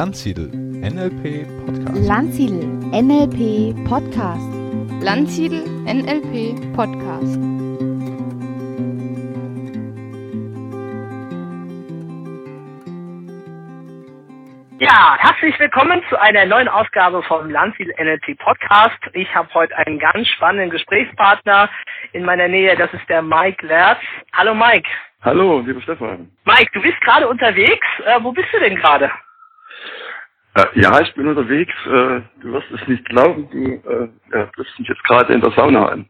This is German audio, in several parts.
Landsiedel NLP Podcast. Landsiedel NLP Podcast. Landsiedel NLP Podcast. Ja, herzlich willkommen zu einer neuen Ausgabe vom Landsiedel NLP Podcast. Ich habe heute einen ganz spannenden Gesprächspartner in meiner Nähe. Das ist der Mike Lerz. Hallo Mike. Hallo, lieber Stefan. Mike, du bist gerade unterwegs. Äh, wo bist du denn gerade? Äh, ja, ich bin unterwegs. Äh, du wirst es nicht glauben, du äh, triffst mich jetzt gerade in der Sauna an.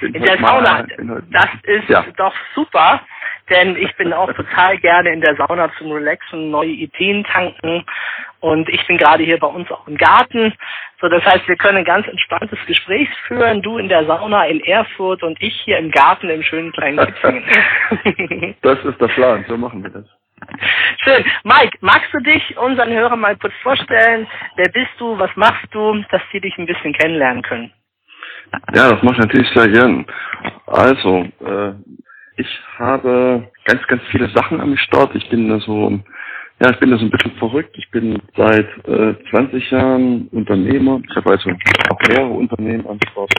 In der Sauna. Das ist ja. doch super, denn ich bin auch total gerne in der Sauna zum Relaxen, neue Ideen tanken und ich bin gerade hier bei uns auch im Garten. So, das heißt, wir können ein ganz entspanntes Gespräch führen. Du in der Sauna in Erfurt und ich hier im Garten im schönen kleinen Kitzingen. das ist der Plan, so machen wir das. Schön. Mike, magst du dich unseren Hörern mal kurz vorstellen? Wer bist du? Was machst du? Dass sie dich ein bisschen kennenlernen können. Ja, das mache ich natürlich sehr gern. Also, äh, ich habe ganz, ganz viele Sachen am Start. Ich bin da so, ja, ich bin da so ein bisschen verrückt. Ich bin seit äh, 20 Jahren Unternehmer. Ich habe also auch mehrere Unternehmen am Start.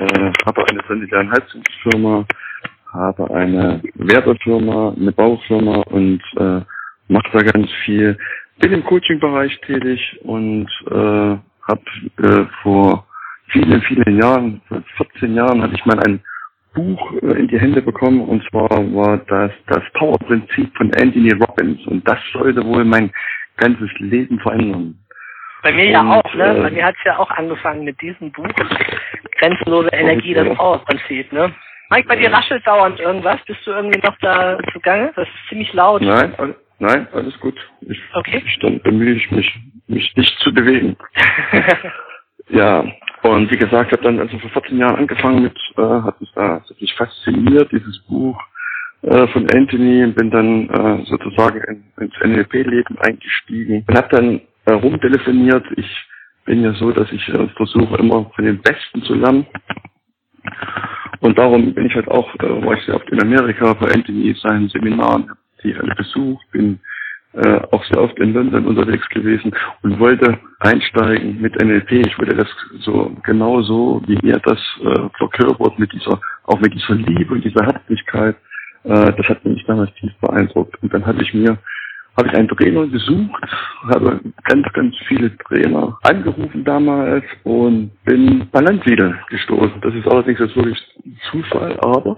Äh, habe eine sanitäre Heizungsfirma, habe eine Werbefirma, eine Baufirma und äh, mache da ganz viel. Bin im Coaching-Bereich tätig und äh, habe äh, vor vielen, vielen Jahren, vor 14 Jahren, hatte ich mal ein Buch äh, in die Hände bekommen und zwar war das das Power-Prinzip von Anthony Robbins und das sollte wohl mein ganzes Leben verändern. Bei mir ja auch, ne? Äh, Bei mir hat es ja auch angefangen mit diesem Buch. Grenzenlose Energie, das Power-Prinzip, ne? Mike, bei dir raschelt dauernd irgendwas. Bist du irgendwie noch da zugange? Das ist ziemlich laut. Nein, all, nein, alles gut. Ich, okay. Dann bemühe ich mich, mich nicht zu bewegen. ja, und wie gesagt, ich habe dann also vor 14 Jahren angefangen mit, äh, hat mich da hat mich fasziniert, dieses Buch äh, von Anthony und bin dann äh, sozusagen in, ins NLP-Leben eingestiegen und habe dann äh, rumtelefoniert. Ich bin ja so, dass ich äh, versuche immer von den Besten zu lernen und darum bin ich halt auch, äh, war ich sehr oft in Amerika bei Anthony seinen Seminaren, habe die alle besucht, bin äh, auch sehr oft in London unterwegs gewesen und wollte einsteigen mit NLP. Ich wollte das so genau so, wie mir das äh, verkörpert, mit dieser, auch mit dieser Liebe und dieser Herzlichkeit. Äh, das hat mich damals tief beeindruckt. Und dann hatte ich mir habe ich einen Trainer gesucht, habe ganz, ganz viele Trainer angerufen damals und bin bei Landsiedel gestoßen. Das ist allerdings jetzt wirklich Zufall, aber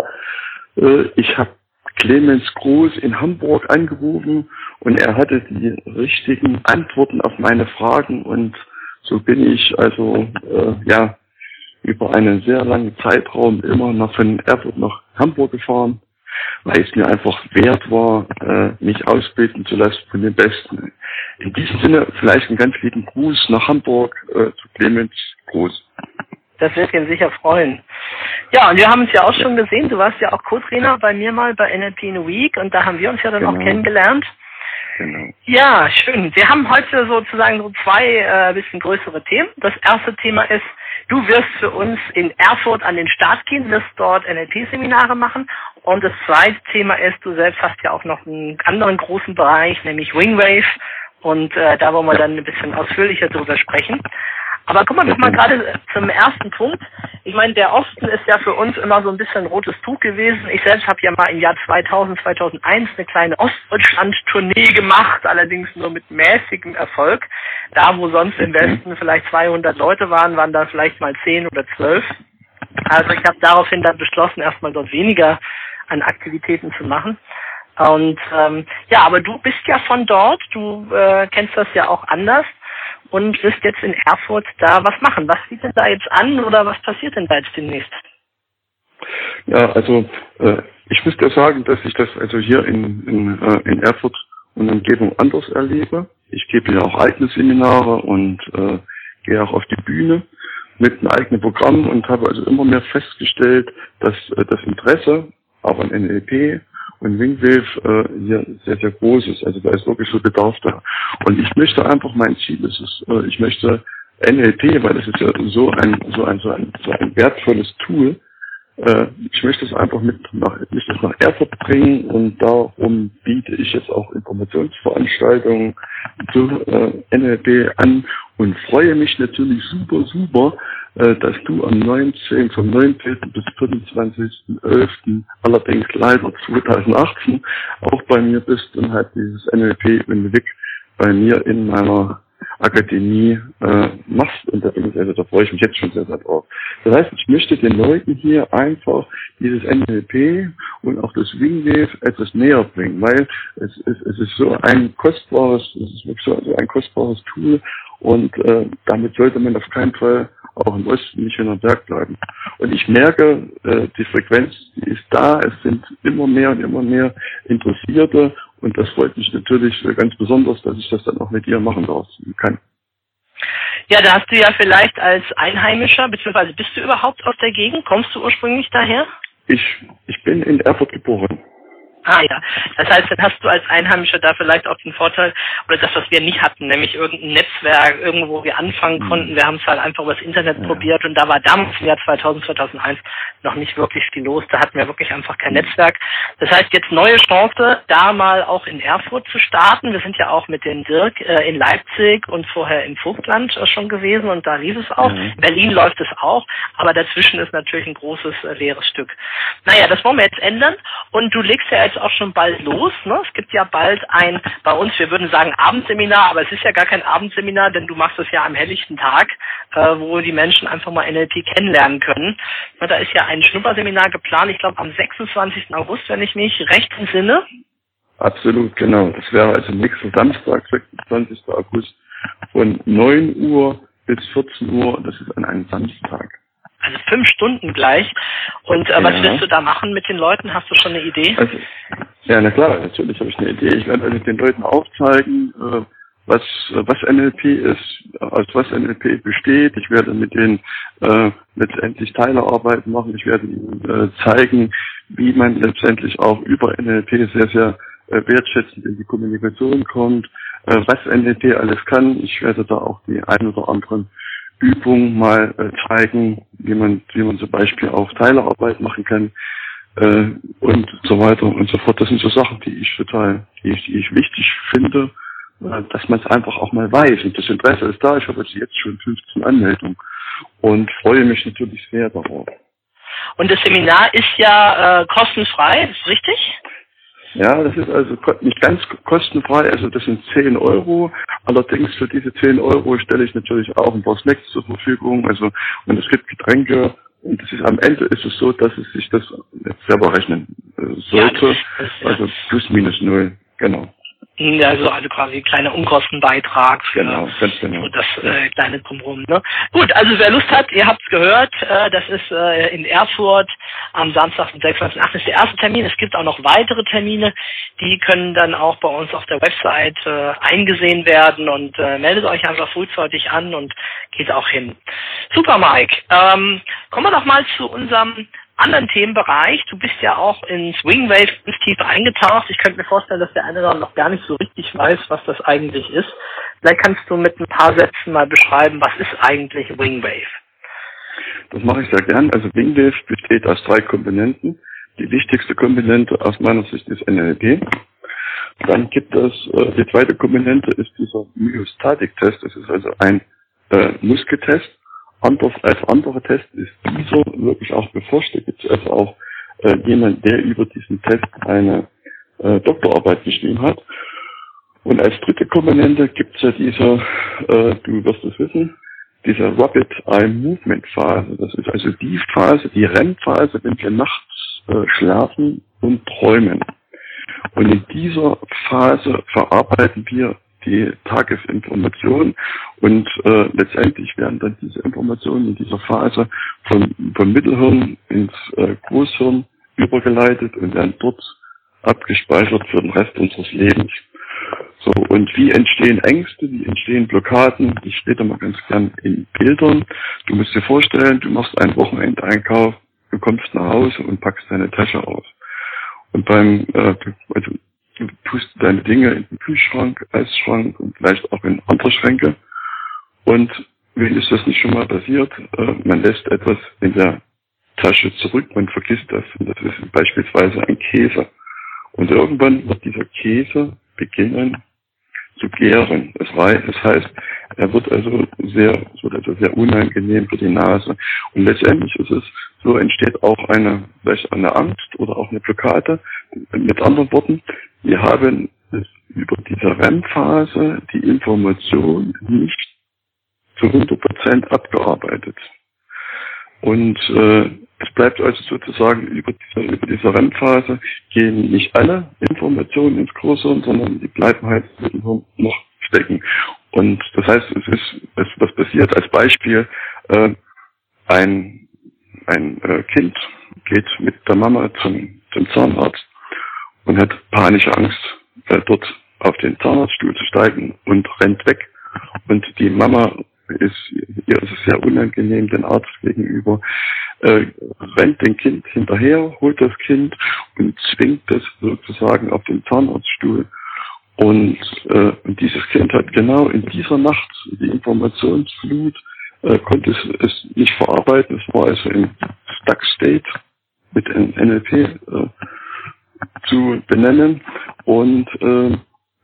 äh, ich habe Clemens Groß in Hamburg angerufen und er hatte die richtigen Antworten auf meine Fragen und so bin ich also äh, ja über einen sehr langen Zeitraum immer noch von Erfurt nach Hamburg gefahren weil es mir einfach wert war, äh, mich ausbilden zu lassen von den Besten. In diesem Sinne vielleicht einen ganz lieben Gruß nach Hamburg äh, zu Clemens Gruß. Das wird ihn sicher freuen. Ja, und wir haben uns ja auch schon gesehen. Du warst ja auch Co-Trainer bei mir mal bei NLP in a Week und da haben wir uns ja dann genau. auch kennengelernt. Genau. Ja, schön. Wir haben heute sozusagen so zwei äh, bisschen größere Themen. Das erste Thema ist, du wirst für uns in Erfurt an den Start gehen, wirst dort NLP-Seminare machen. Und das zweite Thema ist, du selbst hast ja auch noch einen anderen großen Bereich, nämlich Wingwave. Und äh, da wollen wir dann ein bisschen ausführlicher drüber sprechen. Aber kommen wir doch mal gerade zum ersten Punkt. Ich meine, der Osten ist ja für uns immer so ein bisschen rotes Tuch gewesen. Ich selbst habe ja mal im Jahr 2000, 2001 eine kleine Ostdeutschland-Tournee gemacht, allerdings nur mit mäßigem Erfolg. Da, wo sonst im Westen vielleicht 200 Leute waren, waren da vielleicht mal 10 oder 12. Also ich habe daraufhin dann beschlossen, erstmal dort weniger an Aktivitäten zu machen. Und ähm, ja, aber du bist ja von dort, du äh, kennst das ja auch anders und wirst jetzt in Erfurt da was machen. Was sieht denn da jetzt an oder was passiert denn da jetzt demnächst? Ja, also äh, ich muss dir sagen, dass ich das also hier in, in, äh, in Erfurt und Umgebung anders erlebe. Ich gebe ja auch eigene Seminare und äh, gehe auch auf die Bühne mit einem eigenen Programm und habe also immer mehr festgestellt, dass äh, das Interesse auch an NLP und Wingwave äh, hier sehr, sehr groß ist. Also da ist wirklich so Bedarf da. Und ich möchte einfach, mein Ziel ist es, äh, ich möchte NLP, weil das ist ja so ein, so ein, so ein, so ein wertvolles Tool, Äh, ich möchte es einfach mit nach, möchte es nach Erfurt bringen und darum biete ich jetzt auch Informationsveranstaltungen zu äh, NLP an und freue mich natürlich super, super, dass du am 19, vom 19. bis 25.11. allerdings leider 2018 auch bei mir bist und halt dieses NLP in Wick bei mir in meiner Akademie äh, machst. Und da bin ich, also da freue ich mich jetzt schon sehr, sehr drauf. Das heißt, ich möchte den Leuten hier einfach dieses NLP und auch das Wingwave etwas näher bringen, weil es, es, es ist so ein kostbares, es ist wirklich so ein kostbares Tool und äh, damit sollte man auf keinen Fall auch im Osten nicht in der Berg bleiben. Und ich merke, äh, die Frequenz die ist da, es sind immer mehr und immer mehr Interessierte und das freut mich natürlich ganz besonders, dass ich das dann auch mit dir machen darf, kann. Ja, da hast du ja vielleicht als Einheimischer, beziehungsweise bist du überhaupt aus der Gegend? Kommst du ursprünglich daher? Ich, ich bin in Erfurt geboren. Ah ja, das heißt, dann hast du als Einheimischer da vielleicht auch den Vorteil, oder das, was wir nicht hatten, nämlich irgendein Netzwerk, irgendwo wo wir anfangen mhm. konnten. Wir haben es halt einfach über das Internet ja. probiert und da war damals im Jahr 2000, 2001 noch nicht wirklich viel los. Da hatten wir wirklich einfach kein mhm. Netzwerk. Das heißt, jetzt neue Chance, da mal auch in Erfurt zu starten. Wir sind ja auch mit dem Dirk äh, in Leipzig und vorher im Vogtland äh, schon gewesen und da lief es auch. Mhm. Berlin läuft es auch, aber dazwischen ist natürlich ein großes äh, leeres Stück. Naja, das wollen wir jetzt ändern und du legst ja jetzt auch schon bald los. Ne? Es gibt ja bald ein, bei uns, wir würden sagen Abendseminar, aber es ist ja gar kein Abendseminar, denn du machst es ja am helllichten Tag, äh, wo die Menschen einfach mal NLP kennenlernen können. Ja, da ist ja ein Schnupperseminar geplant, ich glaube am 26. August, wenn ich mich recht entsinne. Absolut, genau. Das wäre also nächsten Samstag, 26. August von 9 Uhr bis 14 Uhr, das ist an einem Samstag. Also fünf Stunden gleich. Und äh, ja. was wirst du da machen mit den Leuten? Hast du schon eine Idee? Also, ja, na klar, natürlich habe ich eine Idee. Ich werde also den Leuten aufzeigen, äh, was, was NLP ist, aus was NLP besteht. Ich werde mit denen äh, letztendlich Teilearbeit machen. Ich werde ihnen äh, zeigen, wie man letztendlich auch über NLP sehr, sehr äh, wertschätzend in die Kommunikation kommt, äh, was NLP alles kann. Ich werde da auch die ein oder anderen Übungen mal äh, zeigen, wie man, wie man zum Beispiel auch Teilearbeit machen kann äh, und so weiter und so fort. Das sind so Sachen, die ich total, die ich, die ich wichtig finde, äh, dass man es einfach auch mal weiß. Und das Interesse ist da. Ich habe jetzt schon 15 Anmeldungen und freue mich natürlich sehr darauf. Und das Seminar ist ja äh, kostenfrei, ist richtig? Ja, das ist also nicht ganz kostenfrei, also das sind 10 Euro. Allerdings für diese 10 Euro stelle ich natürlich auch ein paar Snacks zur Verfügung, also und es gibt Getränke und es ist am Ende ist es so, dass es sich das jetzt selber rechnen äh, sollte, ja, also plus minus null, genau. Also, also quasi kleiner Unkostenbeitrag für, genau, genau. das äh, kleine Drumherum. Ne? Gut, also wer Lust hat, ihr habt es gehört, äh, das ist äh, in Erfurt am Samstag, den 26.8. ist der erste Termin. Es gibt auch noch weitere Termine, die können dann auch bei uns auf der Website äh, eingesehen werden und äh, meldet euch einfach frühzeitig an und geht auch hin. Super, Mike. Ähm, kommen wir doch mal zu unserem anderen Themenbereich. Du bist ja auch in Swingwave ganz tief eingetaucht. Ich könnte mir vorstellen, dass der eine oder andere noch gar nicht so richtig weiß, was das eigentlich ist. Vielleicht kannst du mit ein paar Sätzen mal beschreiben, was ist eigentlich Wingwave? Das mache ich sehr gern. Also Wingwave besteht aus drei Komponenten. Die wichtigste Komponente aus meiner Sicht ist NLP. Dann gibt es, äh, die zweite Komponente ist dieser Myostatik-Test. Das ist also ein äh, Muskeltest Anders als andere Tests ist dieser wirklich auch beforscht. Da gibt es also auch äh, jemand, der über diesen Test eine äh, Doktorarbeit geschrieben hat. Und als dritte Komponente gibt es ja diese, äh, du wirst es wissen, diese Rapid Eye Movement Phase. Das ist also die Phase, die REM-Phase, wenn wir nachts äh, schlafen und träumen. Und in dieser Phase verarbeiten wir die Tagesinformation und äh, letztendlich werden dann diese Informationen in dieser Phase von, vom Mittelhirn ins äh, Großhirn übergeleitet und werden dort abgespeichert für den Rest unseres Lebens. So, und wie entstehen Ängste, wie entstehen Blockaden? Ich rede mal ganz gern in Bildern. Du musst dir vorstellen, du machst einen Wochenendeinkauf, du kommst nach Hause und packst deine Tasche aus. Und beim, äh, also du tust deine Dinge in den Kühlschrank, Eisschrank und vielleicht auch in andere Schränke. Und wie ist das nicht schon mal passiert? Äh, man lässt etwas in der Tasche zurück, man vergisst das. Und das ist beispielsweise ein Käse. Und irgendwann wird dieser Käse beginnen zu gären. Das heißt, er wird also sehr, es also sehr unangenehm für die Nase. Und letztendlich ist es, so entsteht auch eine, vielleicht eine Angst oder auch eine Blockade. Mit anderen Worten, wir haben über diese REM-Phase die Information nicht zu 100 Prozent abgearbeitet. Und äh, es bleibt also sozusagen über diese, über diese REM-Phase gehen nicht alle Informationen ins Großhirn, sondern die bleiben halt noch stecken. Und das heißt, es ist, es, was passiert als Beispiel, äh, ein, ein äh, Kind geht mit der Mama zum, zum Zahnarzt und hat panische Angst, äh, dort auf den Zahnarztstuhl zu steigen und rennt weg. Und die Mama ist, ihr ist es sehr unangenehm, den Arzt gegenüber, äh, rennt dem Kind hinterher, holt das Kind und zwingt es sozusagen auf den Zahnarztstuhl. Und, äh, und dieses Kind hat genau in dieser Nacht die Informationsflut, äh, konnte es, es nicht verarbeiten. Es war also im Stuck State mit NLP äh, zu benennen. Und äh,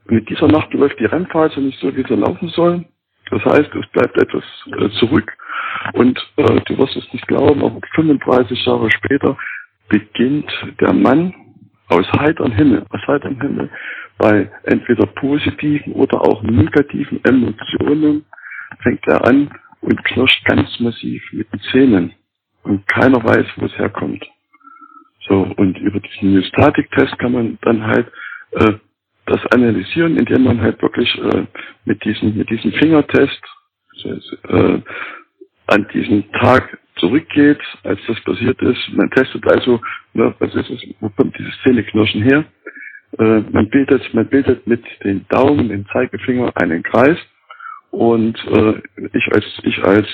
mit dieser Nacht läuft die Rennphase nicht so, wie sie laufen soll. Das heißt, es bleibt etwas äh, zurück und äh, du wirst es nicht glauben, aber 35 Jahre später beginnt der Mann aus heiterem Himmel, aus heiterem Himmel bei entweder positiven oder auch negativen Emotionen fängt er an und knirscht ganz massiv mit den Zähnen und keiner weiß, wo es herkommt. So, und über diesen Myostatik-Test kann man dann halt äh, das analysieren, indem man halt wirklich äh, mit diesem mit diesem Fingertest äh, an diesen Tag zurückgeht, als das passiert ist. Man testet also, ne, was ist es, wo kommt dieses Zähneknirschen her? Äh, man bildet, man bildet mit den Daumen, den Zeigefinger einen Kreis und äh, ich als ich als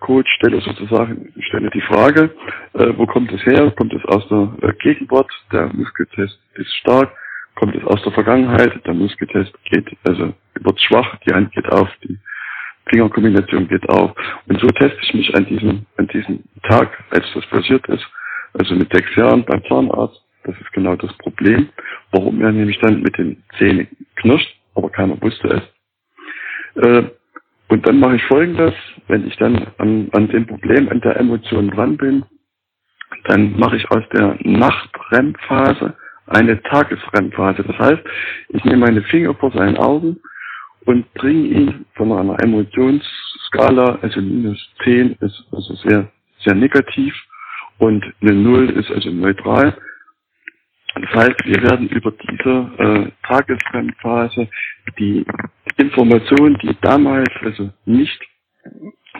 Coach stelle sozusagen stelle die Frage, äh, wo kommt es her? Kommt es aus der äh, Gegenwart? Der Muskeltest ist stark kommt es aus der Vergangenheit, der Muskeltest geht, also wird schwach, die Hand geht auf, die Fingerkombination geht auf. Und so teste ich mich an diesem, an diesem Tag, als das passiert ist, also mit sechs Jahren beim Zahnarzt. Das ist genau das Problem, warum er nämlich dann mit den Zähnen knirscht, aber keiner wusste es. Äh, und dann mache ich folgendes, wenn ich dann an, an dem Problem, an der Emotion dran bin, dann mache ich aus der Nacht-REM-Phase eine Tagesrennphase. Das heißt, ich nehme meine Finger vor seinen Augen und bringe ihn von einer Emotionsskala, also minus 10 ist also sehr, sehr negativ und eine 0 ist also neutral. Das heißt, wir werden über diese äh, Tagesrennphase die Information, die damals also nicht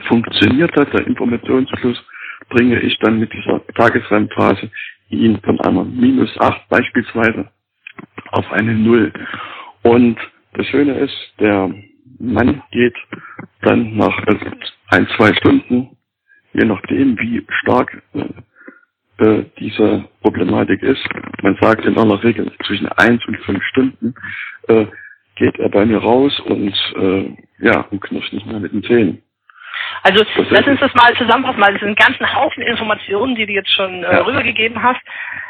funktioniert hat, der Informationsfluss, bringe ich dann mit dieser Tagesrennphase ihn von einer minus 8 beispielsweise auf eine Null. Und das Schöne ist, der Mann geht dann nach ein, zwei Stunden, je nachdem, wie stark äh, äh, diese Problematik ist, man sagt in aller Regel zwischen eins und fünf Stunden, äh, geht er bei mir raus und äh, ja, und knirscht nicht mehr mit den Zähnen. Also lass uns das mal zusammenfassen, weil es sind ganzen Haufen Informationen, die du jetzt schon äh, rübergegeben hast.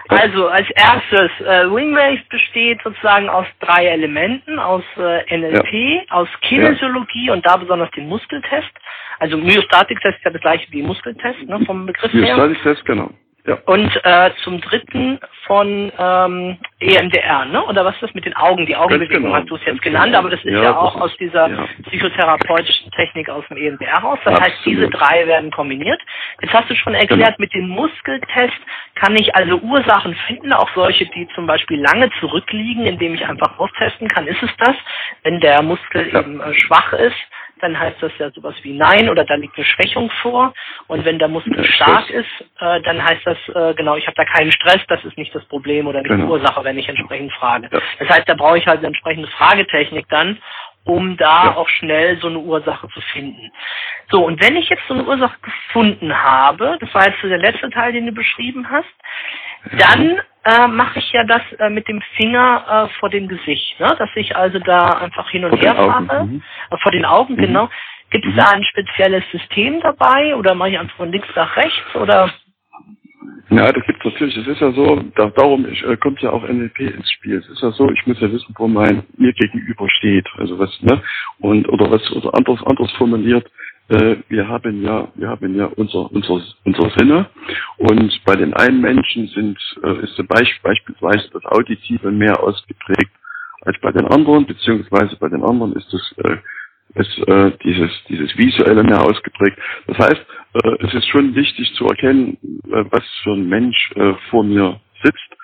Also als erstes, äh, Wingwave besteht sozusagen aus drei Elementen, aus äh, NLP, ja. aus Kinesiologie ja. und da besonders den Muskeltest. Also Myostatik-Test ist ja das gleiche wie Muskeltest, ne, vom Begriff her. Myostatik-Test, genau. Ja. Und äh, zum dritten von ähm, EMDR, ne? Oder was ist das mit den Augen? Die Augenbewegung genau. hast du es jetzt genannt, genau. aber das ist ja, ja auch aus dieser ja. psychotherapeutischen Technik aus dem EMDR raus. Das Absolut. heißt, diese drei werden kombiniert. Jetzt hast du schon erklärt, genau. mit dem Muskeltest kann ich also Ursachen finden, auch solche, die zum Beispiel lange zurückliegen, indem ich einfach austesten kann. Ist es das, wenn der Muskel eben äh, schwach ist? Dann heißt das ja sowas wie Nein oder da liegt eine Schwächung vor. Und wenn der Muskel stark ist, äh, dann heißt das, äh, genau, ich habe da keinen Stress, das ist nicht das Problem oder nicht genau. die Ursache, wenn ich entsprechend frage. Ja. Das heißt, da brauche ich halt eine entsprechende Fragetechnik dann, um da ja. auch schnell so eine Ursache zu finden. So, und wenn ich jetzt so eine Ursache gefunden habe, das war jetzt der letzte Teil, den du beschrieben hast, dann äh, mache ich ja das äh, mit dem Finger äh, vor dem Gesicht, ne? dass ich also da einfach hin und her fahre, mhm. äh, vor den Augen, mhm. genau. Gibt es mhm. da ein spezielles System dabei oder mache ich einfach von links nach rechts oder? Ja, das gibt es natürlich. Es ist ja so, da, darum ich, äh, kommt ja auch NLP ins Spiel. Es ist ja so, ich muss ja wissen, wo mein mir gegenüber steht. Also was, ne? Und oder was oder anders anders formuliert, äh, wir haben ja, wir haben ja unser unser unser Sinne und bei den einen Menschen sind äh, ist zum Beispiel, beispielsweise das Auditive mehr ausgeprägt als bei den anderen, beziehungsweise bei den anderen ist das äh, ist äh, dieses, dieses Visuelle mehr ausgeprägt. Das heißt, äh, es ist schon wichtig zu erkennen, äh, was für ein Mensch äh, vor mir sitzt.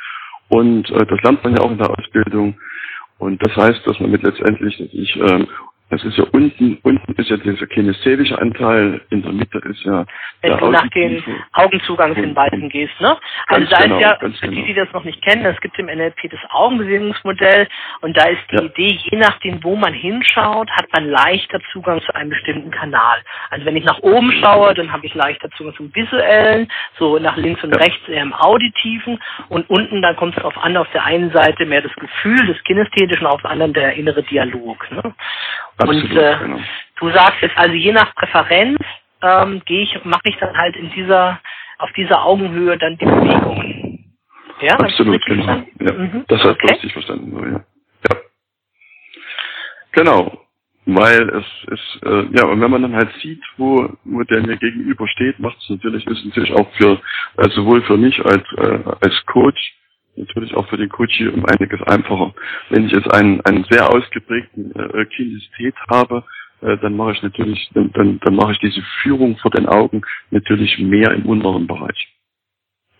Und äh, das lernt man ja auch in der Ausbildung. Und das heißt, dass man mit letztendlich, dass ich ähm, das ist ja unten, unten ist ja dieser kinästhetische Anteil, in der Mitte ist ja. Wenn du nach den Augenzugangshinweisen gehst, ne? Also da genau, ist ja, für die, genau. die das noch nicht kennen, es gibt im NLP das Augenbewegungsmodell und da ist die ja. Idee, je nachdem, wo man hinschaut, hat man leichter Zugang zu einem bestimmten Kanal. Also wenn ich nach oben schaue, dann habe ich leichter Zugang zum visuellen, so nach links und ja. rechts eher im auditiven und unten, dann kommt es darauf an, auf der einen Seite mehr das Gefühl des kinästhetischen, auf der anderen der innere Dialog. Ne? Absolut, und äh, genau. du sagst jetzt also je nach Präferenz ähm, gehe ich, mache ich dann halt in dieser, auf dieser Augenhöhe dann die Bewegungen. Ja, Absolut, genau. Ja, mhm. Das hast okay. du richtig verstanden, ja. ja. Genau. Weil es ist, äh, ja, und wenn man dann halt sieht, wo, wo der mir gegenüber steht, macht es natürlich, ist natürlich auch für, äh, sowohl für mich als, äh, als Coach, natürlich auch für den Coach hier um einiges einfacher. Wenn ich jetzt einen, einen sehr ausgeprägten äh, Kinesthet habe, äh, dann mache ich natürlich, dann, dann, dann mache ich diese Führung vor den Augen natürlich mehr im unteren Bereich.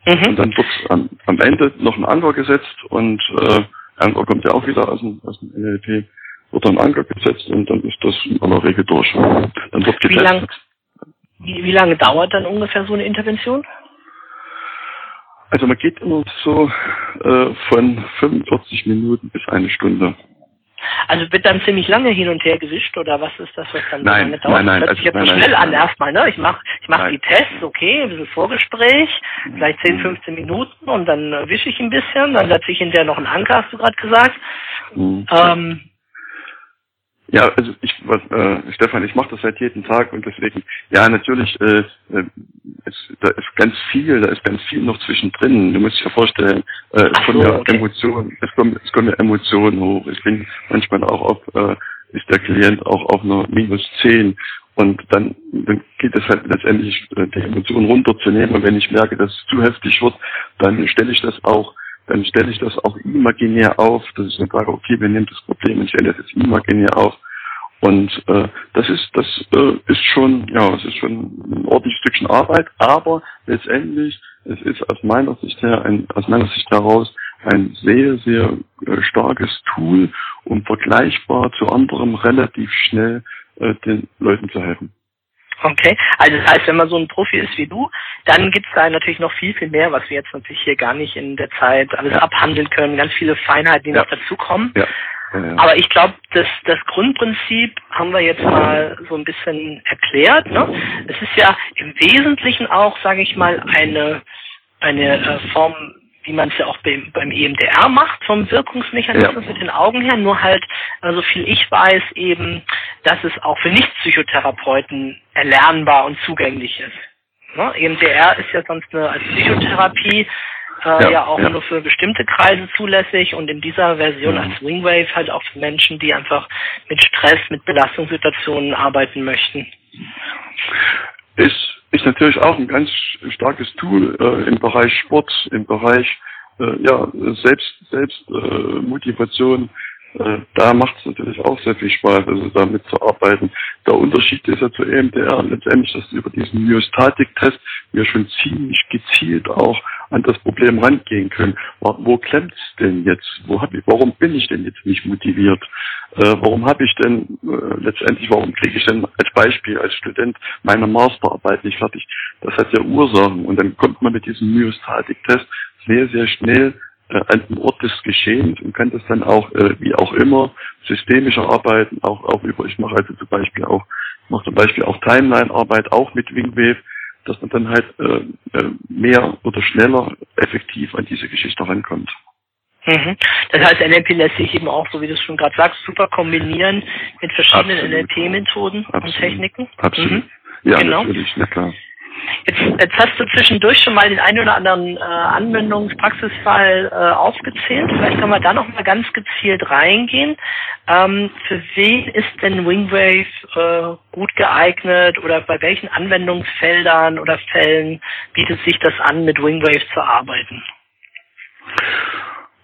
Mhm. Und dann wird am, am Ende noch ein Anker gesetzt und äh, Anker kommt ja auch wieder aus dem, aus dem NLP, wird dann Anker gesetzt und dann ist das in aller Regel durch. Dann wird getestet. Wie, lang, wie, wie lange dauert dann ungefähr so eine Intervention? Also man geht immer so äh, von 45 Minuten bis eine Stunde. Also wird dann ziemlich lange hin und her gewischt oder was ist das, was dann nein, so lange dauert? Nein, nein, das hört sich jetzt nein, so schnell nein, an erstmal, ne? Ich mache ich mach die Tests, okay, ein bisschen Vorgespräch, vielleicht 10, 15 Minuten und dann äh, wische ich ein bisschen, dann setze ich hinterher noch einen Anker, hast du gerade gesagt. Mhm. Ähm, ja, also ich, was, äh, Stefan, ich mache das seit jedem Tag und deswegen, ja, natürlich, äh, äh, es, da ist ganz viel, da ist ganz viel noch zwischendrin. Du musst dir vorstellen, äh, es kommen ja okay. Emotionen, es kommen, es kommen ja Emotionen hoch. Ich bin manchmal auch auf, äh, ist der Klient auch auf einer minus zehn und dann, dann geht es halt letztendlich, äh, die Emotionen runterzunehmen. Und wenn ich merke, dass es zu heftig wird, dann stelle ich das auch dann stelle ich das auch imaginär auf, dass ich dann sage, okay, wir nehmen das Problem und stelle das jetzt imaginär auf. Und äh, das ist das äh, ist schon ja es ist schon ein ordentliches Stückchen Arbeit, aber letztendlich es ist aus meiner Sicht her ein, aus meiner Sicht heraus ein sehr sehr äh, starkes Tool, um vergleichbar zu anderem relativ schnell äh, den Leuten zu helfen. Okay, also das heißt, wenn man so ein Profi ist wie du, dann gibt's da natürlich noch viel, viel mehr, was wir jetzt natürlich hier gar nicht in der Zeit alles ja. abhandeln können, ganz viele Feinheiten, die ja. noch dazukommen. Ja. Aber ich glaube, das, das Grundprinzip haben wir jetzt mal so ein bisschen erklärt. Ne? Es ist ja im Wesentlichen auch, sage ich mal, eine, eine äh, Form wie man es ja auch beim, beim EMDR macht, vom Wirkungsmechanismus ja. mit den Augen her, nur halt, so also viel ich weiß, eben, dass es auch für Nicht-Psychotherapeuten erlernbar und zugänglich ist. Ne? EMDR ist ja sonst eine als Psychotherapie äh, ja, ja, auch ja. nur für bestimmte Kreise zulässig und in dieser Version ja. als Wingwave halt auch für Menschen, die einfach mit Stress, mit Belastungssituationen arbeiten möchten. Ist ist natürlich auch ein ganz starkes Tool äh, im Bereich Sport, im Bereich äh, ja, Selbst, Selbstmotivation. Äh, da macht es natürlich auch sehr viel Spaß, also damit zu arbeiten. Der Unterschied ist ja zu EMDR letztendlich, dass über diesen Myostatik-Test wir schon ziemlich gezielt auch an das Problem rangehen können. Wo klemmt's denn jetzt? Wo hab ich, warum bin ich denn jetzt nicht motiviert? Äh, warum habe ich denn äh, letztendlich, warum kriege ich denn als Beispiel als Student meine Masterarbeit nicht fertig? Das hat ja Ursachen und dann kommt man mit diesem Myostatik-Test sehr, sehr schnell äh, an den Ort des Geschehens und kann das dann auch, äh, wie auch immer, systemischer arbeiten, auch, auch über, ich mache also zum Beispiel auch, ich mache zum Beispiel auch Timeline-Arbeit, auch mit Wingwave, dass man dann halt äh, äh mehr oder schneller effektiv an diese Geschichte rankommt. Mhm. Das heißt, NLP lässt sich eben auch, so wie du es schon gerade sagst, super kombinieren mit verschiedenen NLP-Methoden und Techniken. Absolut. Mhm. Ja, genau. natürlich, na klar. Jetzt, jetzt hast du zwischendurch schon mal den einen oder anderen äh, Anwendungspraxisfall äh, aufgezählt. Vielleicht kann man da noch mal ganz gezielt reingehen. Ähm, für wen ist denn Wingwave äh, gut geeignet oder bei welchen Anwendungsfeldern oder Fällen bietet sich das an, mit Wingwave zu arbeiten?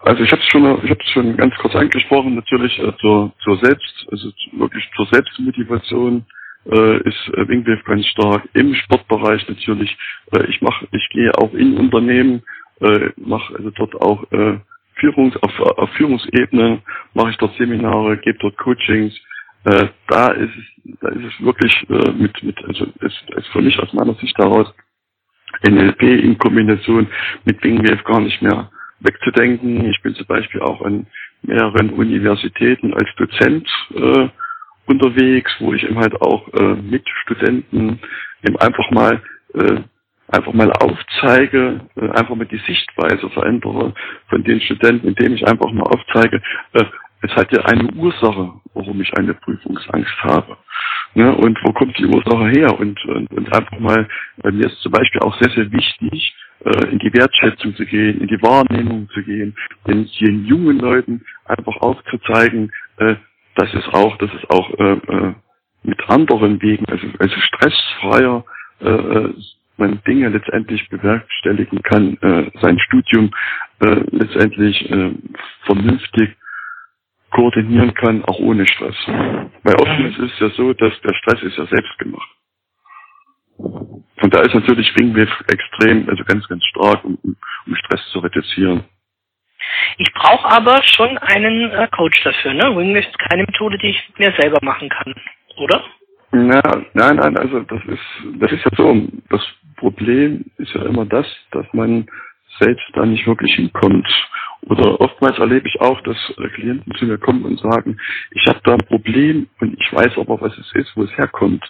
Also ich habe es schon, ich habe schon ganz kurz angesprochen, natürlich äh, zur, zur Selbst, also wirklich zur Selbstmotivation äh, ist äh, Wingwave ganz stark im Sportbereich natürlich. Äh, ich mache, ich gehe auch in Unternehmen, äh, mache also dort auch äh, Führungs, auf, auf Führungsebene mache ich dort Seminare, gebe dort Coachings. Äh, da ist es, da ist es wirklich äh, mit, mit, also ist, ist für mich aus meiner Sicht daraus NLP in Kombination mit Wingwave gar nicht mehr wegzudenken. Ich bin zum Beispiel auch an mehreren Universitäten als Dozent äh, unterwegs, wo ich eben halt auch äh, mit Studenten eben einfach mal äh, einfach mal aufzeige, äh, einfach mal die Sichtweise verändere von den Studenten, indem ich einfach mal aufzeige, äh, es hat ja eine Ursache, warum ich eine Prüfungsangst habe. Ne? Und wo kommt die Ursache her? Und, und, und einfach mal, äh, mir ist zum Beispiel auch sehr, sehr wichtig, äh, in die Wertschätzung zu gehen, in die Wahrnehmung zu gehen, den, den jungen Leuten einfach aufzuzeigen, äh, dass es auch, dass es auch äh, äh, mit anderen Wegen, also, also stressfreier äh, äh, man Dinge letztendlich bewerkstelligen kann, äh, sein Studium äh, letztendlich äh, vernünftig koordinieren kann, auch ohne Stress. Weil oftmals ist es ja so, dass der Stress ist ja selbst gemacht. Und da ist natürlich Wingwave extrem, also ganz, ganz stark, um, um Stress zu reduzieren. Ich brauche aber schon einen äh, Coach dafür, ne? Wingwave ist keine Methode, die ich mir selber machen kann, oder? Na, nein, nein, also das ist, das ist ja so. Das Problem ist ja immer das, dass man selbst da nicht wirklich hinkommt. Oder oftmals erlebe ich auch, dass Klienten zu mir kommen und sagen, ich habe da ein Problem und ich weiß aber, was es ist, wo es herkommt.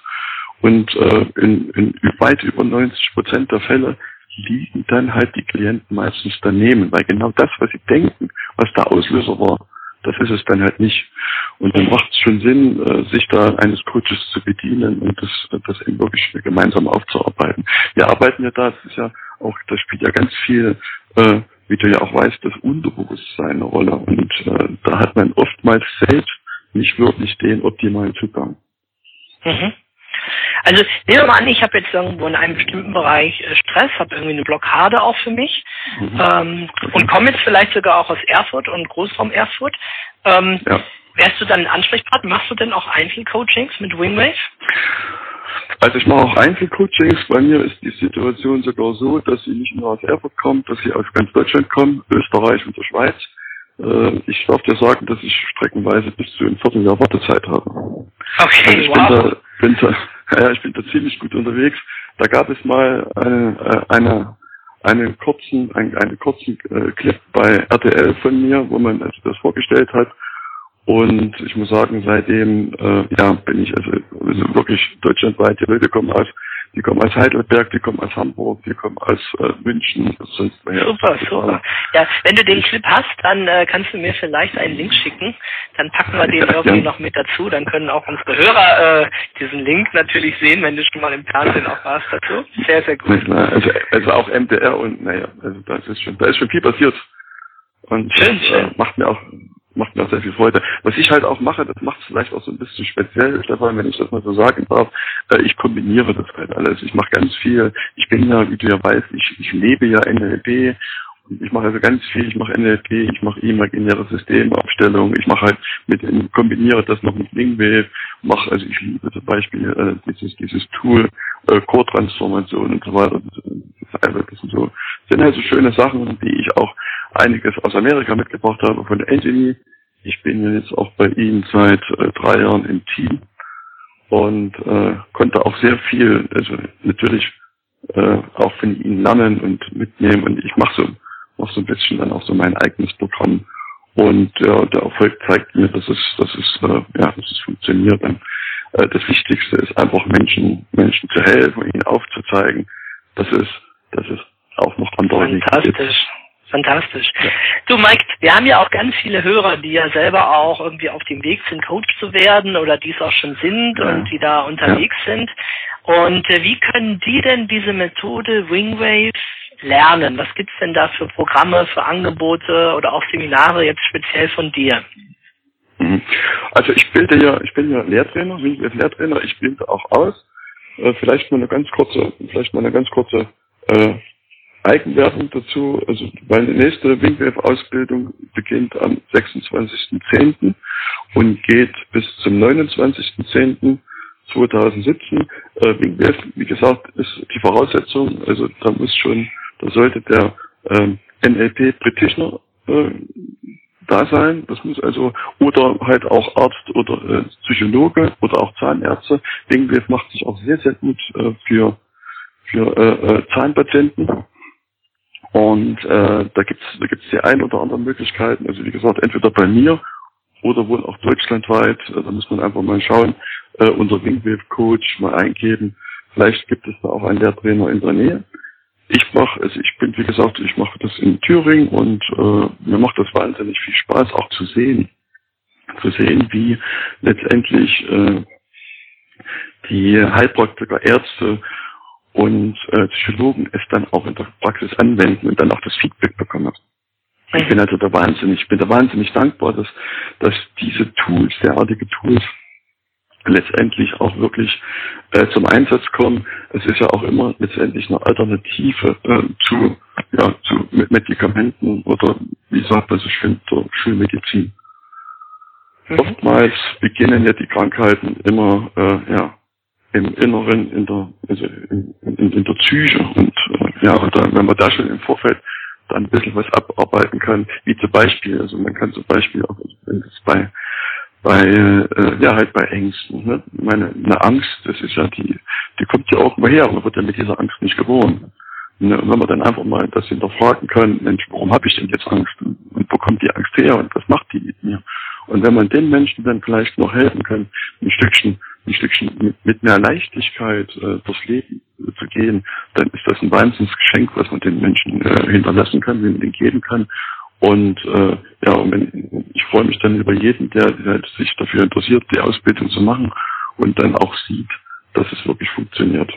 Und äh, in, in weit über 90 Prozent der Fälle liegen dann halt die Klienten meistens daneben, weil genau das, was sie denken, was der Auslöser war, das ist es dann halt nicht. Und dann macht es schon Sinn, äh, sich da eines Coaches zu bedienen und das, das eben wirklich gemeinsam aufzuarbeiten. Wir arbeiten ja da, das ist ja auch, das spielt ja ganz viel, äh, wie du ja auch weißt, das Unterbewusstsein eine Rolle. Und äh, da hat man oftmals selbst nicht wirklich den optimalen Zugang. Mhm. Also nehmen wir mal an, ich habe jetzt irgendwo in einem bestimmten Bereich äh, Stress, habe irgendwie eine Blockade auch für mich mhm. ähm, und komme jetzt vielleicht sogar auch aus Erfurt und Großraum Erfurt. Ähm, ja. Wärst du dann ein Ansprechpartner? Machst du denn auch Einzelcoachings mit Wingwave? Also ich mache auch Einzelcoachings. Bei mir ist die Situation sogar so, dass sie nicht nur aus Erfurt kommen, dass sie aus ganz Deutschland kommen, Österreich und der Schweiz. Äh, ich darf dir sagen, dass ich streckenweise bis zu ein Vierteljahr Wartezeit habe. Okay, also ich wow. bin da, bin da ja, ich bin da ziemlich gut unterwegs. Da gab es mal eine, äh, eine, eine kurzen, einen, einen kurzen äh, Clip bei RTL von mir, wo man also das vorgestellt hat. Und ich muss sagen, seitdem äh, ja, bin ich also, wirklich deutschlandweit, die Leute kommen aus die kommen aus Heidelberg, die kommen aus Hamburg, die kommen aus äh, München. Sonst super, super. Ja, wenn du den Clip hast, dann äh, kannst du mir vielleicht einen Link schicken. Dann packen wir den ja, irgendwie ja. noch mit dazu. Dann können auch unsere Hörer äh, diesen Link natürlich sehen, wenn du schon mal im Fernsehen auch warst dazu. Sehr, sehr gut. Also, also auch MDR und naja, also das ist schon, da ist schon viel passiert. Und schön, das, äh, macht mir auch macht mir auch sehr viel Freude. Was ich halt auch mache, das macht es vielleicht auch so ein bisschen speziell, Stefan, wenn ich das mal so sagen darf, äh, ich kombiniere das halt alles. Ich mache ganz viel. Ich bin ja, wie du ja weißt, ich, ich lebe ja NLP ich mache also ganz viel. Ich mache NLP, ich mache imaginäre Systemaufstellung, ich mache halt mit, kombiniere das noch mit Wingwave, mache, also ich liebe zum Beispiel äh, dieses, dieses Tool, äh, Core-Transformation und so weiter. Das, das, sind so, sind halt so schöne Sachen, die ich auch einiges aus Amerika mitgebracht habe von Anthony. Ich bin jetzt auch bei Ihnen seit äh, drei Jahren im Team und äh, konnte auch sehr viel, also natürlich äh, auch von Ihnen lernen und mitnehmen und ich mache so noch so ein bisschen dann auch so mein eigenes Programm und äh, der Erfolg zeigt mir, dass es, dass es, äh, ja, dass es funktioniert. Und, äh, das Wichtigste ist einfach Menschen, Menschen zu helfen, ihnen aufzuzeigen, dass es, dass es auch noch andere Fantastisch. Gibt. Fantastisch. Ja. Du Mike, wir haben ja auch ganz viele Hörer, die ja selber auch irgendwie auf dem Weg sind, Coach zu werden oder dies auch schon sind ja. und die da unterwegs ja. sind. Und äh, wie können die denn diese Methode Wingwave lernen? Was gibt's denn da für Programme, für Angebote oder auch Seminare jetzt speziell von dir? Mhm. Also ich bilde ja, ich bin ja Lehrtrainer, Wingwave Lehrtrainer, ich bilde auch aus. Äh, vielleicht mal eine ganz kurze, vielleicht mal eine ganz kurze äh, Eigenwerbung dazu. Also meine nächste Wingwave-Ausbildung beginnt am 26.10. und geht bis zum 29.10. 2017. Äh, Wingwave, wie gesagt, ist die Voraussetzung. Also da muss schon, da sollte der ähm, NLP Practitioner äh, da sein. Das muss also, oder halt auch Arzt oder äh, Psychologe oder auch Zahnärzte. Wingwave macht sich auch sehr, sehr gut äh, für, für äh, äh Zahnpatienten. Und äh, da gibt's da gibt's die ein oder anderen Möglichkeiten. Also wie gesagt, entweder bei mir oder wohl auch deutschlandweit. Äh, da muss man einfach mal schauen, äh, unser Wingwave Coach mal eingeben. Vielleicht gibt es da auch einen Lehrtrainer in der Nähe. Ich mache, also ich bin wie gesagt, ich mache das in Thüringen und äh, mir macht das wahnsinnig viel Spaß, auch zu sehen, zu sehen, wie letztendlich äh, die Heilpraktiker, Ärzte und äh, Psychologen es dann auch in der Praxis anwenden und dann auch das Feedback bekommen. Ich bin also da wahnsinnig, ich bin da wahnsinnig dankbar, dass, dass diese Tools, derartige Tools letztendlich auch wirklich äh, zum Einsatz kommen. Es ist ja auch immer letztendlich eine Alternative äh, zu, ja, zu Medikamenten oder wie sagt man so schön, zur Schulmedizin. Mhm. Oftmals beginnen ja die Krankheiten immer äh, ja, im Inneren, in der, also in, in, in der Psyche und äh, ja, und dann, wenn man da schon im Vorfeld dann ein bisschen was abarbeiten kann, wie zum Beispiel, also man kann zum Beispiel auch, wenn es bei bei äh, ja halt bei Ängsten. Ne? Meine eine Angst, das ist ja die, die kommt ja auch immer her, man wird ja mit dieser Angst nicht geboren. Ne? Und wenn man dann einfach mal das hinterfragen kann, Mensch, warum habe ich denn jetzt Angst? Und wo kommt die Angst her und was macht die mit mir? Und wenn man den Menschen dann vielleicht noch helfen kann, ein Stückchen, ein Stückchen mit, mit mehr Leichtigkeit äh, durchs Leben äh, zu gehen, dann ist das ein Wahnsinnsgeschenk, was man den Menschen äh, hinterlassen kann, wie man den geben kann. Und äh, ja, und wenn, ich freue mich dann über jeden, der, der sich dafür interessiert, die Ausbildung zu machen und dann auch sieht, dass es wirklich funktioniert.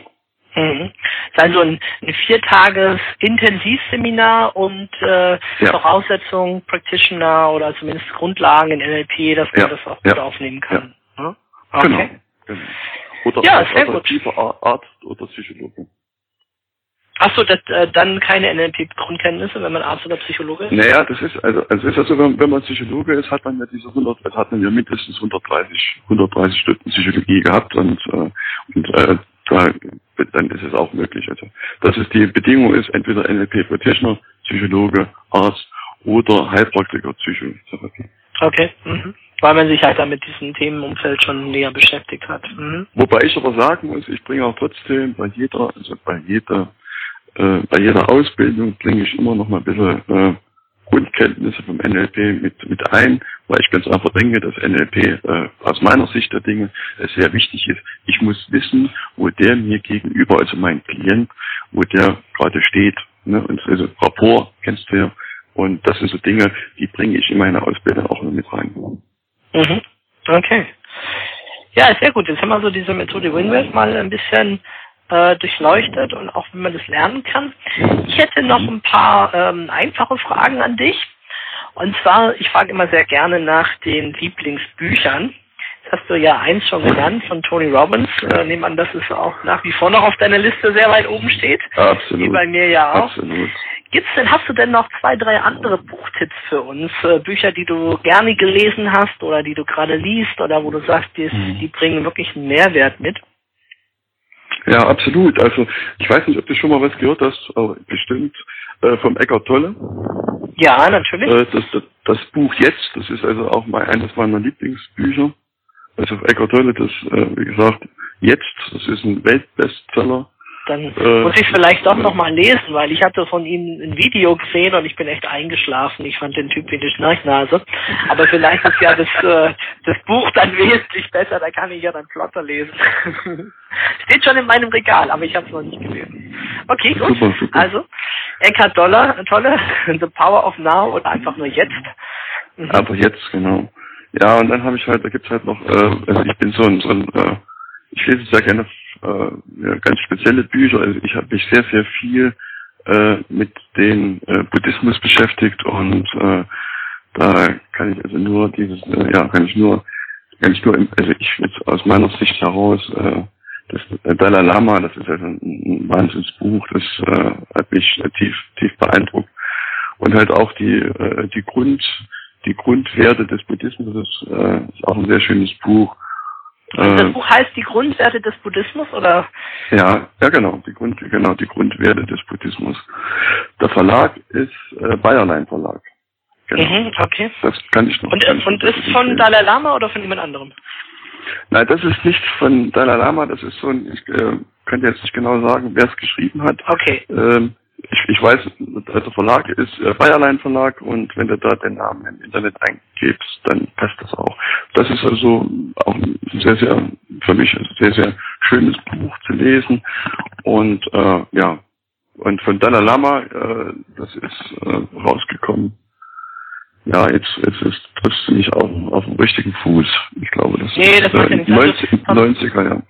Mhm. Das ist also ein, ein viertages Intensivseminar und äh, ja. Voraussetzungen Practitioner oder zumindest Grundlagen in NLP, dass man ja. das auch gut ja. aufnehmen kann. Ja. Okay. Genau. genau. Oder ja, sehr gut. Arzt oder Psychologe. Hast du das, äh, dann keine NLP-Grundkenntnisse, wenn man Arzt oder Psychologe ist? Naja, das ist, also, also ist ja so, wenn, wenn man Psychologe ist, hat man ja diese 100, hat man ja mindestens 130, 130 Stunden Psychologie gehabt und, äh, und äh, da, dann ist es auch möglich. Also, das ist die Bedingung ist entweder NLP Practitioner, Psychologe, Arzt oder Heilpraktiker Psychotherapie. Okay. Mhm. Weil man sich halt dann mit diesem Themenumfeld schon näher beschäftigt hat. Mhm. Wobei ich aber sagen muss, ich bringe auch trotzdem bei jeder, also bei jeder äh, bei jeder Ausbildung bringe ich immer noch mal ein bisschen äh, Grundkenntnisse vom NLP mit, mit ein, weil ich ganz einfach denke, dass NLP äh, aus meiner Sicht der Dinge äh, sehr wichtig ist. Ich muss wissen, wo der mir gegenüber, also mein Klient, wo der gerade steht. Ne? Und also Rapport kennst du ja. Und das sind so Dinge, die bringe ich in meine Ausbildung auch noch mit rein. Mhm. Okay. Ja, sehr gut. Jetzt haben wir so diese Methode WinWest mal ein bisschen äh, durchleuchtet und auch wie man das lernen kann. Ich hätte noch ein paar ähm, einfache Fragen an dich. Und zwar, ich frage immer sehr gerne nach den Lieblingsbüchern. Das hast du ja eins schon genannt von Tony Robbins. Äh, nehme an, dass es auch nach wie vor noch auf deiner Liste sehr weit oben steht. Absolut. Wie bei mir ja auch. Absolut. Gibt's denn, hast du denn noch zwei, drei andere Buchtipps für uns? Äh, Bücher, die du gerne gelesen hast oder die du gerade liest oder wo du sagst, die, mhm. die bringen wirklich einen Mehrwert mit? Ja, absolut. Also ich weiß nicht, ob du schon mal was gehört hast, aber bestimmt äh, vom Eckart Tolle. Ja, natürlich. Äh, das, das, das, Buch jetzt, das ist also auch mal eines meiner Lieblingsbücher. Also Eckart Tolle, das, äh, wie gesagt, jetzt, das ist ein Weltbestseller. Dann äh, muss ich vielleicht doch noch mal lesen, weil ich hatte von ihm ein Video gesehen und ich bin echt eingeschlafen. Ich fand den Typ wie eine Schnarchnase. Aber vielleicht ist ja das, äh, das Buch dann wesentlich besser, da kann ich ja dann flotter lesen. Steht schon in meinem Regal, aber ich habe es noch nicht gelesen. Okay, gut. Super, super. Also, Eckhard Dollar, tolle, The Power of Now oder einfach nur jetzt. Mhm. Aber jetzt, genau. Ja, und dann habe ich halt, da gibt's halt noch, äh, also ich bin so ein, so ein äh, ich lese sehr gerne äh, ja, ganz spezielle Bücher. Also ich habe mich sehr, sehr viel äh, mit dem äh, Buddhismus beschäftigt und äh, da kann ich also nur dieses, äh, ja, kann ich nur, kann ich nur, also ich jetzt aus meiner Sicht heraus, äh, das äh, Dalai Lama, das ist also ein, Wahnsinnsbuch, das äh, hat mich tief, tief beeindruckt. Und halt auch die, äh, die Grund, die Grundwerte des Buddhismus, das äh, ist auch ein sehr schönes Buch. Und das äh, Buch heißt die Grundwerte des Buddhismus, oder? Ja, ja genau, die Grund, genau, die Grundwerte des Buddhismus. Der Verlag ist äh, Bayerlein Verlag. Genau. Mhm, okay. Das kann ich noch. Und, kann und ist von Dalai Lama oder von jemand anderem? Nein, das ist nicht von Dalai Lama, das ist so ein, ich äh, könnte jetzt nicht genau sagen, wer es geschrieben hat. Okay. Ähm, ich, ich weiß, der Verlag ist äh, Bayerlein Verlag und wenn du da den Namen im Internet eingibst, dann passt das auch. Das ist also auch ein sehr, sehr, für mich ein sehr, sehr schönes Buch zu lesen und äh, ja, und von Dalai Lama, äh, das ist äh, rausgekommen. Ja, jetzt, jetzt ist, triffst du mich auf, auf dem richtigen Fuß. Ich glaube, das nee, ist das äh, 90, 90er, ja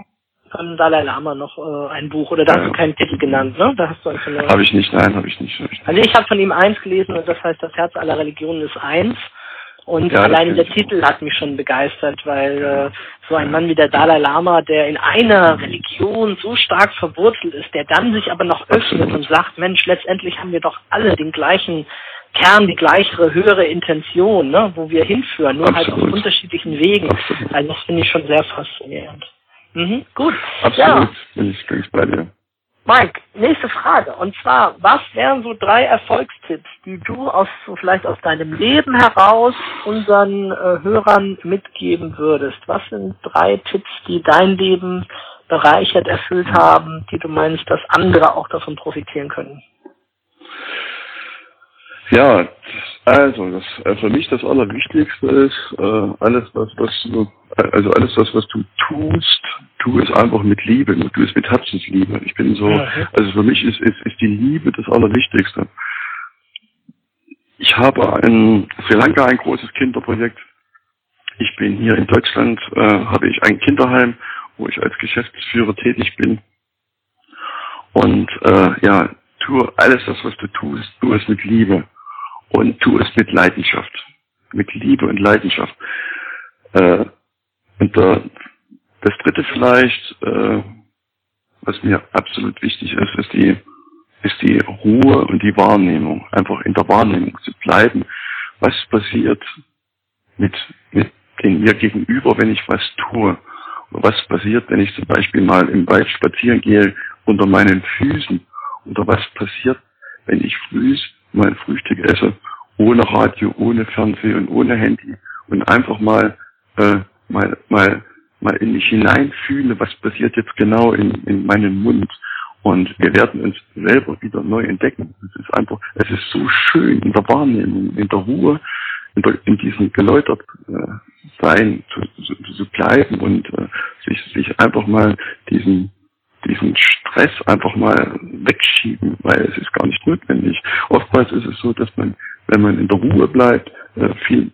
von Dalai Lama noch äh, ein Buch oder da hast du keinen Titel genannt, ne? Da hast du einfach nur. Habe ich nicht, nein, habe ich nicht. Hab ich nicht. Also ich habe von ihm eins gelesen und das heißt, das Herz aller Religionen ist eins. Und ja, allein der Titel hat mich schon begeistert, weil äh, so ein Mann wie der Dalai Lama, der in einer Religion so stark verwurzelt ist, der dann sich aber noch öffnet Absolut. und sagt, Mensch, letztendlich haben wir doch alle den gleichen Kern, die gleiche höhere Intention, ne, wo wir hinführen, nur Absolut. halt auf unterschiedlichen Wegen. Absolut. Also das finde ich schon sehr faszinierend. Mhm, gut. Absolut, ja. bin, ich, bin ich bei dir. Mike, nächste Frage. Und zwar, was wären so drei Erfolgstipps, die du aus so vielleicht aus deinem Leben heraus unseren äh, Hörern mitgeben würdest? Was sind drei Tipps, die dein Leben bereichert, erfüllt haben, die du meinst, dass andere auch davon profitieren können? Ja, also das, äh, für mich das Allerwichtigste ist, äh, alles was, was du, äh, also alles das, was du tust, tu es einfach mit Liebe, tu es mit Herzensliebe. Ich bin so, also für mich ist, ist, ist die Liebe das Allerwichtigste. Ich habe in Sri Lanka ein großes Kinderprojekt. Ich bin hier in Deutschland, äh, habe ich ein Kinderheim, wo ich als Geschäftsführer tätig bin. Und äh, ja, tu alles das, was du tust, tu es mit Liebe und tu es mit Leidenschaft, mit Liebe und Leidenschaft. Äh, und der, das dritte vielleicht, äh, was mir absolut wichtig ist, ist die, ist die Ruhe und die Wahrnehmung. Einfach in der Wahrnehmung zu bleiben. Was passiert mit, mit den mir gegenüber, wenn ich was tue? Oder was passiert, wenn ich zum Beispiel mal im Wald spazieren gehe unter meinen Füßen? Oder was passiert, wenn ich früh mein Frühstück esse, ohne Radio, ohne Fernsehen und ohne Handy und einfach mal, äh, mal, mal, mal in mich hineinfühle, was passiert jetzt genau in, in meinen Mund. Und wir werden uns selber wieder neu entdecken. Es ist einfach, es ist so schön in der Wahrnehmung, in der Ruhe, in, der, in diesem geläutert äh, Sein zu, zu, zu bleiben und äh, sich, sich einfach mal diesen diesen Stress einfach mal wegschieben, weil es ist gar nicht notwendig. Oftmals ist es so, dass man, wenn man in der Ruhe bleibt, äh, viel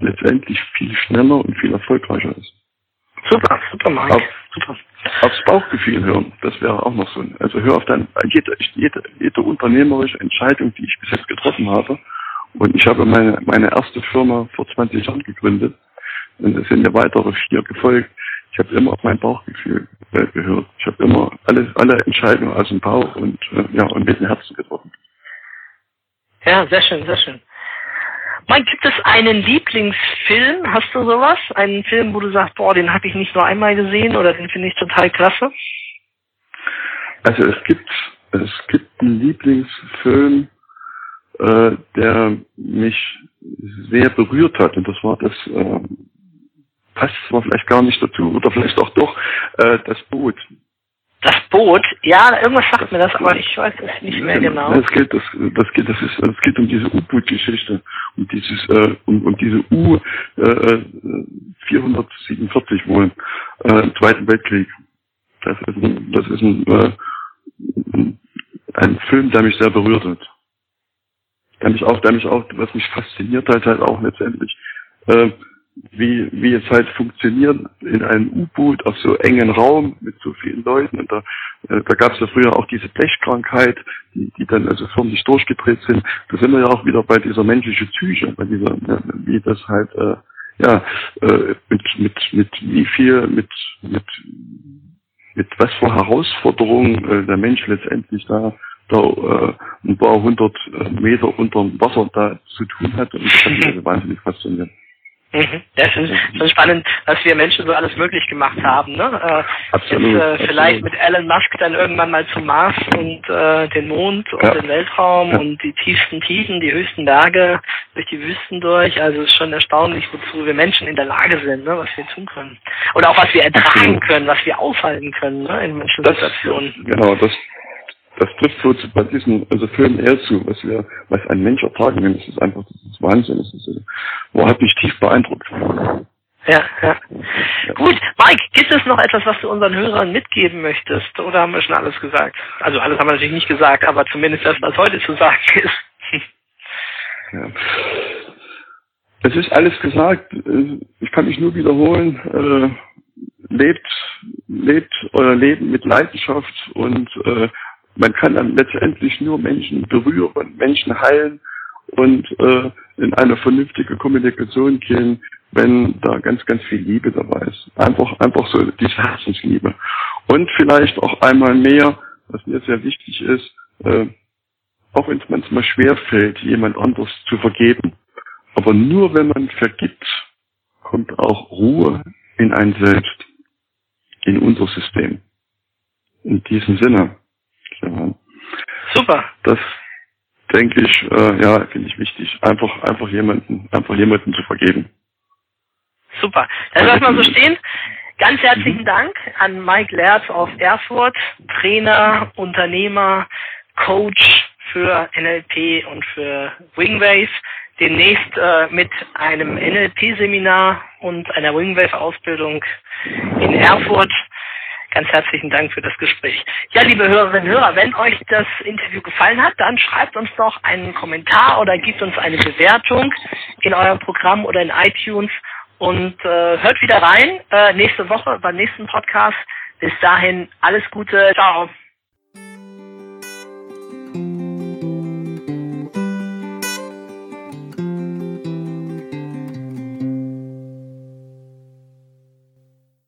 letztendlich viel schneller und viel erfolgreicher ist. Super, super, Mike. Auf, super. Aufs Bauchgefühl hören, das wäre auch noch so. Also hör auf dein, jede, jede, jede unternehmerische Entscheidung, die ich bis jetzt getroffen habe. Und ich habe meine, meine erste Firma vor 20 Jahren gegründet. Und es sind ja weitere vier gefolgt ich habe immer auf mein Bauchgefühl äh, gehört. Ich habe immer alles, alle Entscheidungen aus dem Bauch und äh, ja und mit dem Herzen getroffen. Ja, sehr schön, sehr schön. Mike, gibt es einen Lieblingsfilm? Hast du sowas? Einen Film, wo du sagst, boah, den habe ich nicht nur einmal gesehen oder den finde ich total klasse? Also es gibt es gibt einen Lieblingsfilm, äh, der mich sehr berührt hat und das war das äh, passt zwar vielleicht gar nicht dazu oder vielleicht auch doch äh, das Boot. Das Boot? Ja, irgendwas sagt das mir das, aber ich weiß es nicht mehr genau. Das geht, das, das geht, das ist, das geht um diese U-Boot-Geschichte, um dieses, äh, um, um diese U äh, 447 wohl, äh, im Zweiten Weltkrieg. Das ist ein, das ist ein, äh, ein Film, der mich sehr berührt hat. Der mich auch, der mich auch, was mich fasziniert hat, halt auch letztendlich. Äh, wie, wie es halt funktioniert in einem U-Boot auf so engen Raum mit so vielen Leuten. Und da, äh, da gab es ja früher auch diese Blechkrankheit, die, die dann also förmlich durchgedreht sind. Da sind wir ja auch wieder bei dieser menschlichen Psyche, bei dieser, wie das halt, äh, ja, äh, mit, mit, mit wie viel, mit, mit, mit was für Herausforderungen äh, der Mensch letztendlich da da äh, ein paar hundert äh, Meter unter dem Wasser da zu tun hat und das hat mich also wahnsinnig fasziniert. Mhm. Das ist schon spannend, was wir Menschen so alles möglich gemacht haben. Ne? Äh, absolut, jetzt, äh, vielleicht mit Elon Musk dann irgendwann mal zum Mars und äh, den Mond und ja. den Weltraum ja. und die tiefsten Tiefen, die höchsten Berge durch die Wüsten durch. Also es ist schon erstaunlich, wozu wir Menschen in der Lage sind, ne? was wir tun können. Oder auch was wir ertragen absolut. können, was wir aufhalten können ne? in manchen das, Situationen. Genau, das das trifft so bei diesem also Film eher zu, was wir, was ein Mensch ertragen kann. Das ist einfach, das ist Wahnsinn. Das ist, boah, hat mich tief beeindruckt. Ja, ja. Gut, Mike, gibt es noch etwas, was du unseren Hörern mitgeben möchtest? Oder haben wir schon alles gesagt? Also alles haben wir natürlich nicht gesagt, aber zumindest das, was heute zu sagen ist. ja. Es ist alles gesagt. Ich kann mich nur wiederholen. Äh, lebt, lebt euer Leben mit Leidenschaft und äh, man kann dann letztendlich nur Menschen berühren, Menschen heilen und äh, in eine vernünftige Kommunikation gehen, wenn da ganz, ganz viel Liebe dabei ist. Einfach, einfach so diese Herzensliebe. Und vielleicht auch einmal mehr, was mir sehr wichtig ist, äh, auch wenn es manchmal schwer fällt, jemand anders zu vergeben. Aber nur wenn man vergibt, kommt auch Ruhe in ein Selbst, in unser System. In diesem Sinne. Ja. Super. Das denke ich, äh, ja, finde ich wichtig. Einfach, einfach jemanden, einfach jemanden zu vergeben. Super. Dann lass mal so stehen. Ganz herzlichen mhm. Dank an Mike Lerz aus Erfurt, Trainer, Unternehmer, Coach für NLP und für Wingwave. Demnächst äh, mit einem NLP-Seminar und einer Wingwave-Ausbildung in Erfurt Ganz herzlichen Dank für das Gespräch. Ja, liebe Hörerinnen und Hörer, wenn euch das Interview gefallen hat, dann schreibt uns doch einen Kommentar oder gebt uns eine Bewertung in eurem Programm oder in iTunes und äh, hört wieder rein äh, nächste Woche beim nächsten Podcast. Bis dahin alles Gute. Ciao.